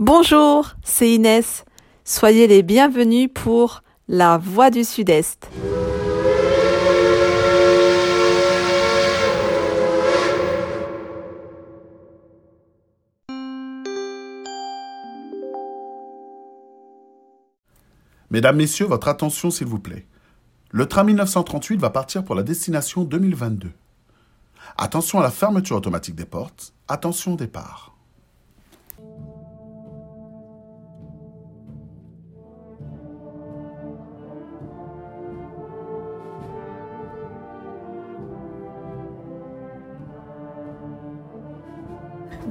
Bonjour, c'est Inès. Soyez les bienvenus pour La Voix du Sud-Est. Mesdames, Messieurs, votre attention s'il vous plaît. Le train 1938 va partir pour la destination 2022. Attention à la fermeture automatique des portes. Attention au départ.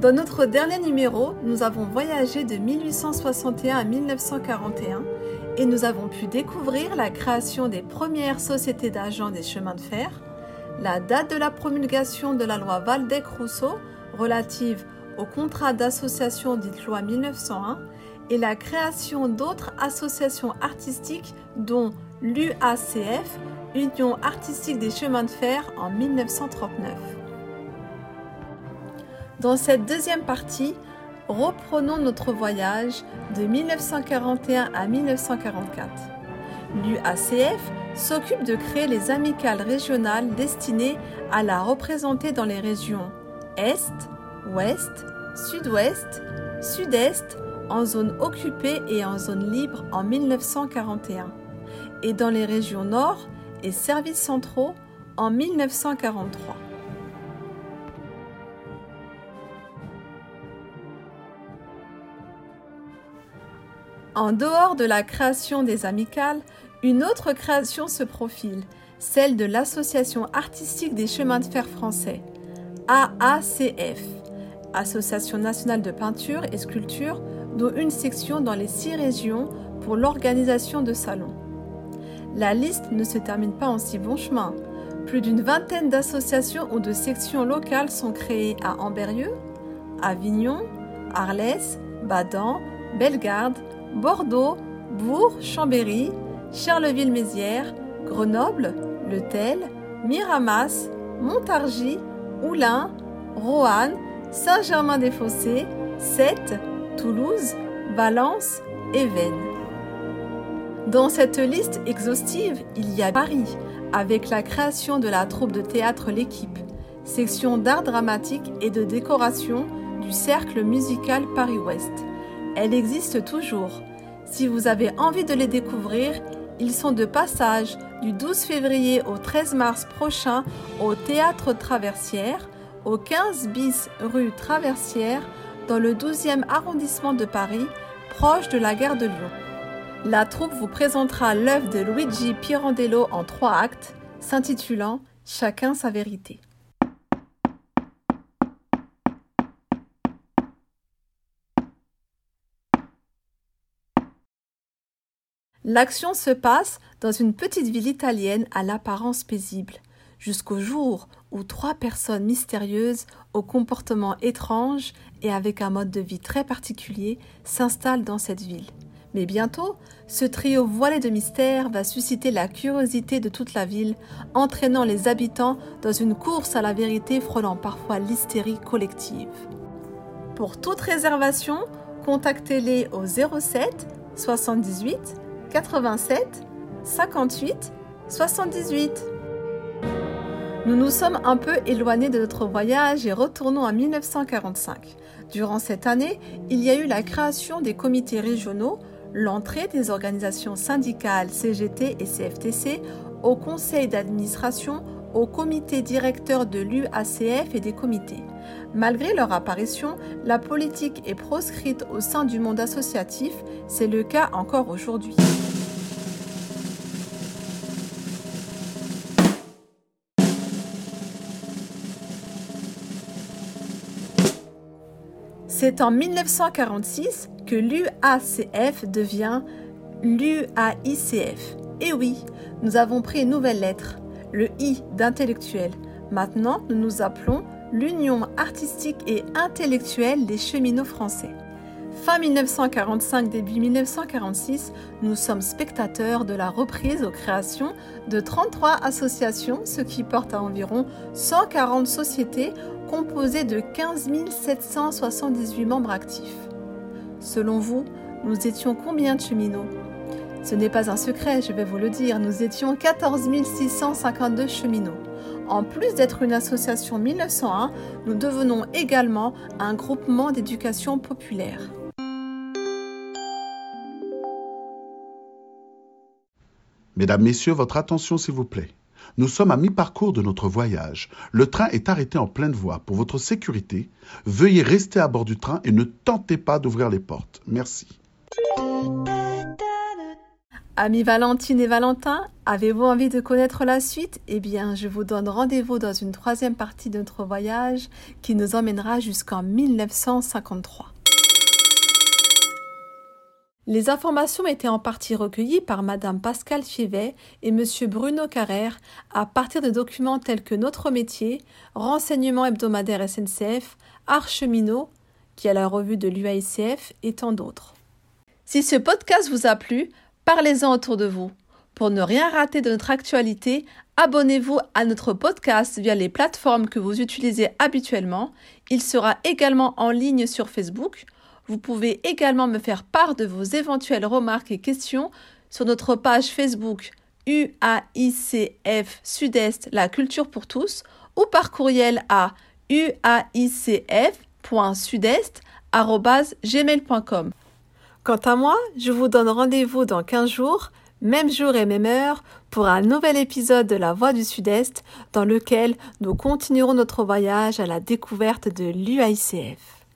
Dans notre dernier numéro, nous avons voyagé de 1861 à 1941 et nous avons pu découvrir la création des premières sociétés d'agents des chemins de fer, la date de la promulgation de la loi Valdec-Rousseau relative au contrat d'association dite loi 1901 et la création d'autres associations artistiques dont l'UACF, Union artistique des chemins de fer en 1939. Dans cette deuxième partie, reprenons notre voyage de 1941 à 1944. L'UACF s'occupe de créer les amicales régionales destinées à la représenter dans les régions Est, Ouest, Sud-Ouest, Sud-Est, en zone occupée et en zone libre en 1941, et dans les régions Nord et services centraux en 1943. En dehors de la création des amicales, une autre création se profile, celle de l'Association artistique des chemins de fer français, AACF, Association nationale de peinture et sculpture, dont une section dans les six régions pour l'organisation de salons. La liste ne se termine pas en si bon chemin. Plus d'une vingtaine d'associations ou de sections locales sont créées à Amberieu, Avignon, Arles, Badan, Bellegarde, Bordeaux, Bourg, Chambéry, Charleville-Mézières, Grenoble, Le Tel, Miramas, Montargis, Oulin, Roanne, Saint-Germain-des-Fossés, Sète, Toulouse, Valence et Vennes. Dans cette liste exhaustive, il y a Paris, avec la création de la troupe de théâtre L'équipe, section d'art dramatique et de décoration du cercle musical Paris-Ouest. Elle existe toujours. Si vous avez envie de les découvrir, ils sont de passage du 12 février au 13 mars prochain au Théâtre Traversière, au 15 bis rue Traversière, dans le 12e arrondissement de Paris, proche de la gare de Lyon. La troupe vous présentera l'œuvre de Luigi Pirandello en trois actes, s'intitulant Chacun sa vérité. L'action se passe dans une petite ville italienne à l'apparence paisible, jusqu'au jour où trois personnes mystérieuses, au comportement étrange et avec un mode de vie très particulier, s'installent dans cette ville. Mais bientôt, ce trio voilé de mystère va susciter la curiosité de toute la ville, entraînant les habitants dans une course à la vérité frôlant parfois l'hystérie collective. Pour toute réservation, contactez-les au 07 78 87 58 78. Nous nous sommes un peu éloignés de notre voyage et retournons à 1945. Durant cette année, il y a eu la création des comités régionaux, l'entrée des organisations syndicales CGT et CFTC au conseil d'administration, au comité directeur de l'UACF et des comités. Malgré leur apparition, la politique est proscrite au sein du monde associatif, c'est le cas encore aujourd'hui. C'est en 1946 que l'UACF devient l'UAICF. Et oui, nous avons pris une nouvelle lettre, le I d'intellectuel. Maintenant, nous nous appelons l'Union artistique et intellectuelle des cheminots français. Fin 1945, début 1946, nous sommes spectateurs de la reprise aux créations de 33 associations, ce qui porte à environ 140 sociétés composées de 15 778 membres actifs. Selon vous, nous étions combien de cheminots? Ce n'est pas un secret, je vais vous le dire, nous étions 14 652 cheminots. En plus d'être une association 1901, nous devenons également un groupement d'éducation populaire. Mesdames, Messieurs, votre attention s'il vous plaît. Nous sommes à mi-parcours de notre voyage. Le train est arrêté en pleine voie. Pour votre sécurité, veuillez rester à bord du train et ne tentez pas d'ouvrir les portes. Merci. Amis Valentine et Valentin, avez-vous envie de connaître la suite? Eh bien, je vous donne rendez-vous dans une troisième partie de notre voyage qui nous emmènera jusqu'en 1953. Les informations étaient en partie recueillies par Madame Pascal Fievet et Monsieur Bruno Carrère à partir de documents tels que Notre métier, Renseignements hebdomadaires SNCF, Archeminot, qui a la revue de l'UAICF et tant d'autres. Si ce podcast vous a plu, Parlez-en autour de vous. Pour ne rien rater de notre actualité, abonnez-vous à notre podcast via les plateformes que vous utilisez habituellement. Il sera également en ligne sur Facebook. Vous pouvez également me faire part de vos éventuelles remarques et questions sur notre page Facebook UAICF Sud-Est La Culture pour tous ou par courriel à uaicf.sudest.gmail.com. Quant à moi, je vous donne rendez-vous dans 15 jours, même jour et même heure, pour un nouvel épisode de La Voix du Sud-Est, dans lequel nous continuerons notre voyage à la découverte de l'UICF.